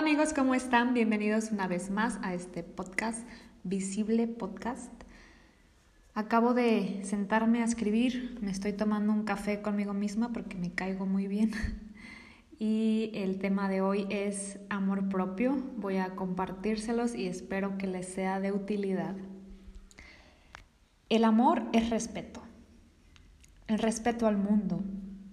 Amigos, ¿cómo están? Bienvenidos una vez más a este podcast, Visible Podcast. Acabo de sentarme a escribir, me estoy tomando un café conmigo misma porque me caigo muy bien. Y el tema de hoy es amor propio. Voy a compartírselos y espero que les sea de utilidad. El amor es respeto. El respeto al mundo,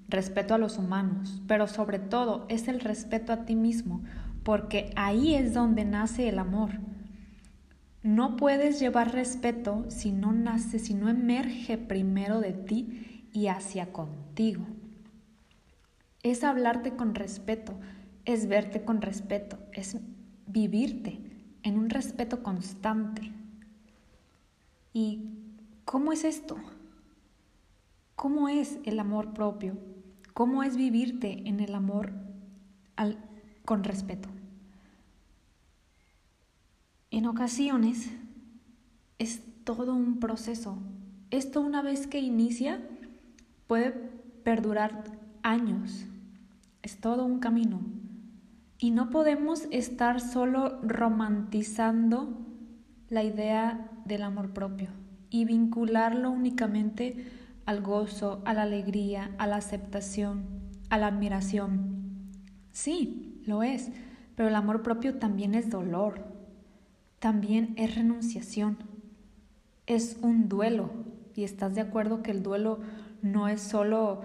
respeto a los humanos, pero sobre todo es el respeto a ti mismo, porque ahí es donde nace el amor. No puedes llevar respeto si no nace, si no emerge primero de ti y hacia contigo. Es hablarte con respeto, es verte con respeto, es vivirte en un respeto constante. ¿Y cómo es esto? ¿Cómo es el amor propio? ¿Cómo es vivirte en el amor con respeto? En ocasiones es todo un proceso. Esto una vez que inicia puede perdurar años. Es todo un camino. Y no podemos estar solo romantizando la idea del amor propio y vincularlo únicamente al gozo, a la alegría, a la aceptación, a la admiración. Sí, lo es, pero el amor propio también es dolor, también es renunciación, es un duelo. Y estás de acuerdo que el duelo no es solo,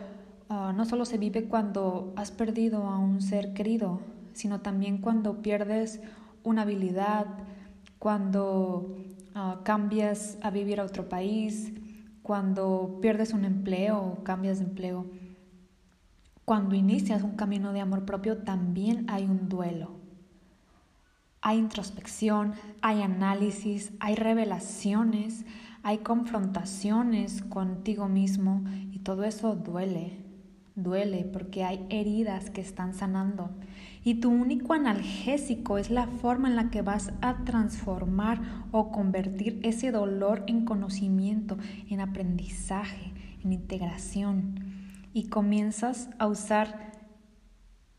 ah, no solo se vive cuando has perdido a un ser querido, sino también cuando pierdes una habilidad, cuando ah, cambias a vivir a otro país, cuando pierdes un empleo o cambias de empleo. Cuando inicias un camino de amor propio también hay un duelo. Hay introspección, hay análisis, hay revelaciones, hay confrontaciones contigo mismo y todo eso duele, duele porque hay heridas que están sanando. Y tu único analgésico es la forma en la que vas a transformar o convertir ese dolor en conocimiento, en aprendizaje, en integración. Y comienzas a usar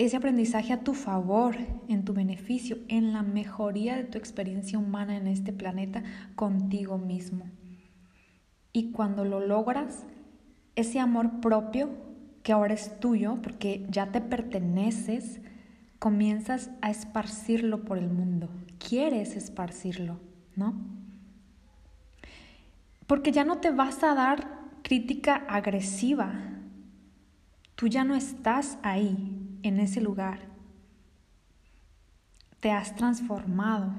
ese aprendizaje a tu favor, en tu beneficio, en la mejoría de tu experiencia humana en este planeta contigo mismo. Y cuando lo logras, ese amor propio que ahora es tuyo, porque ya te perteneces, comienzas a esparcirlo por el mundo. Quieres esparcirlo, ¿no? Porque ya no te vas a dar crítica agresiva. Tú ya no estás ahí en ese lugar. Te has transformado.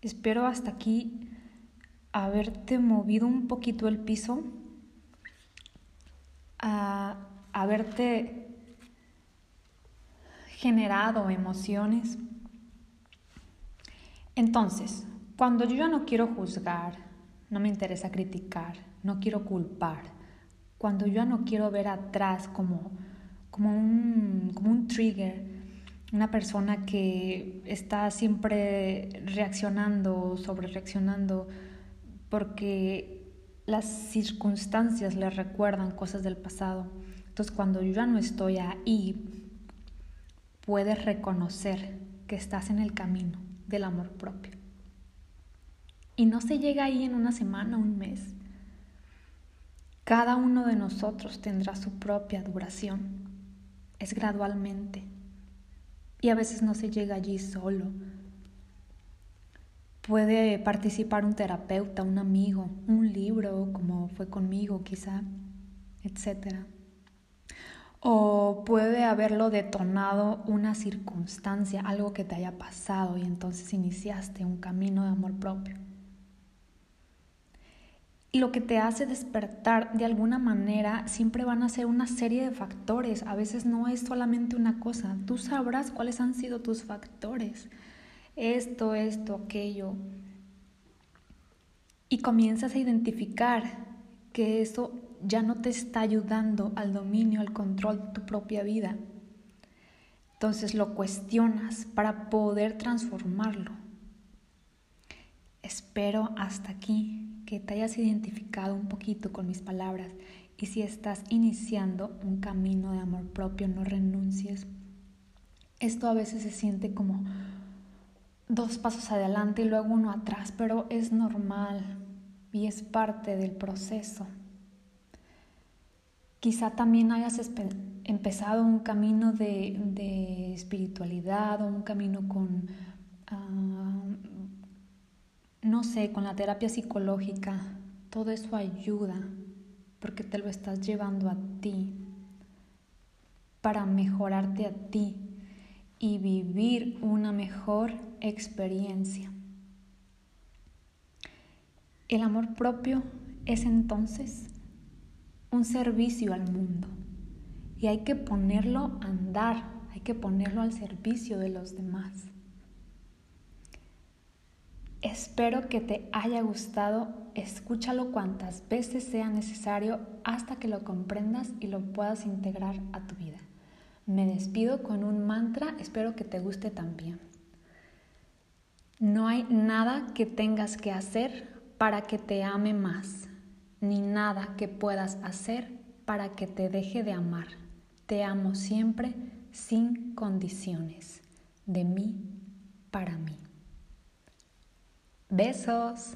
Espero hasta aquí haberte movido un poquito el piso, a haberte generado emociones. Entonces, cuando yo no quiero juzgar, no me interesa criticar, no quiero culpar, cuando yo no quiero ver atrás como como un, como un trigger, una persona que está siempre reaccionando, sobre reaccionando, porque las circunstancias le recuerdan cosas del pasado. Entonces cuando yo ya no estoy ahí, puedes reconocer que estás en el camino del amor propio. Y no se llega ahí en una semana, un mes. Cada uno de nosotros tendrá su propia duración es gradualmente. Y a veces no se llega allí solo. Puede participar un terapeuta, un amigo, un libro, como fue conmigo quizá, etc. O puede haberlo detonado una circunstancia, algo que te haya pasado y entonces iniciaste un camino de amor propio lo que te hace despertar de alguna manera siempre van a ser una serie de factores. A veces no es solamente una cosa. Tú sabrás cuáles han sido tus factores. Esto, esto, aquello. Y comienzas a identificar que eso ya no te está ayudando al dominio, al control de tu propia vida. Entonces lo cuestionas para poder transformarlo. Espero hasta aquí que te hayas identificado un poquito con mis palabras y si estás iniciando un camino de amor propio, no renuncies. Esto a veces se siente como dos pasos adelante y luego uno atrás, pero es normal y es parte del proceso. Quizá también hayas empezado un camino de, espiritualidad o un camino con, ah, no sé, con la terapia psicológica. Todo eso ayuda porque te lo estás llevando a ti para mejorarte a ti y vivir una mejor experiencia. El amor propio es entonces un servicio al mundo y hay que ponerlo a andar, hay que ponerlo al servicio de los demás. Espero que te haya gustado, escúchalo cuantas veces sea necesario hasta que lo comprendas y lo puedas integrar a tu vida. Me despido con un mantra, espero que te guste también. No hay nada que tengas que hacer para que te ame más ni nada que puedas hacer para que te deje de amar. Te amo siempre sin condiciones, de mí para mí. Besos.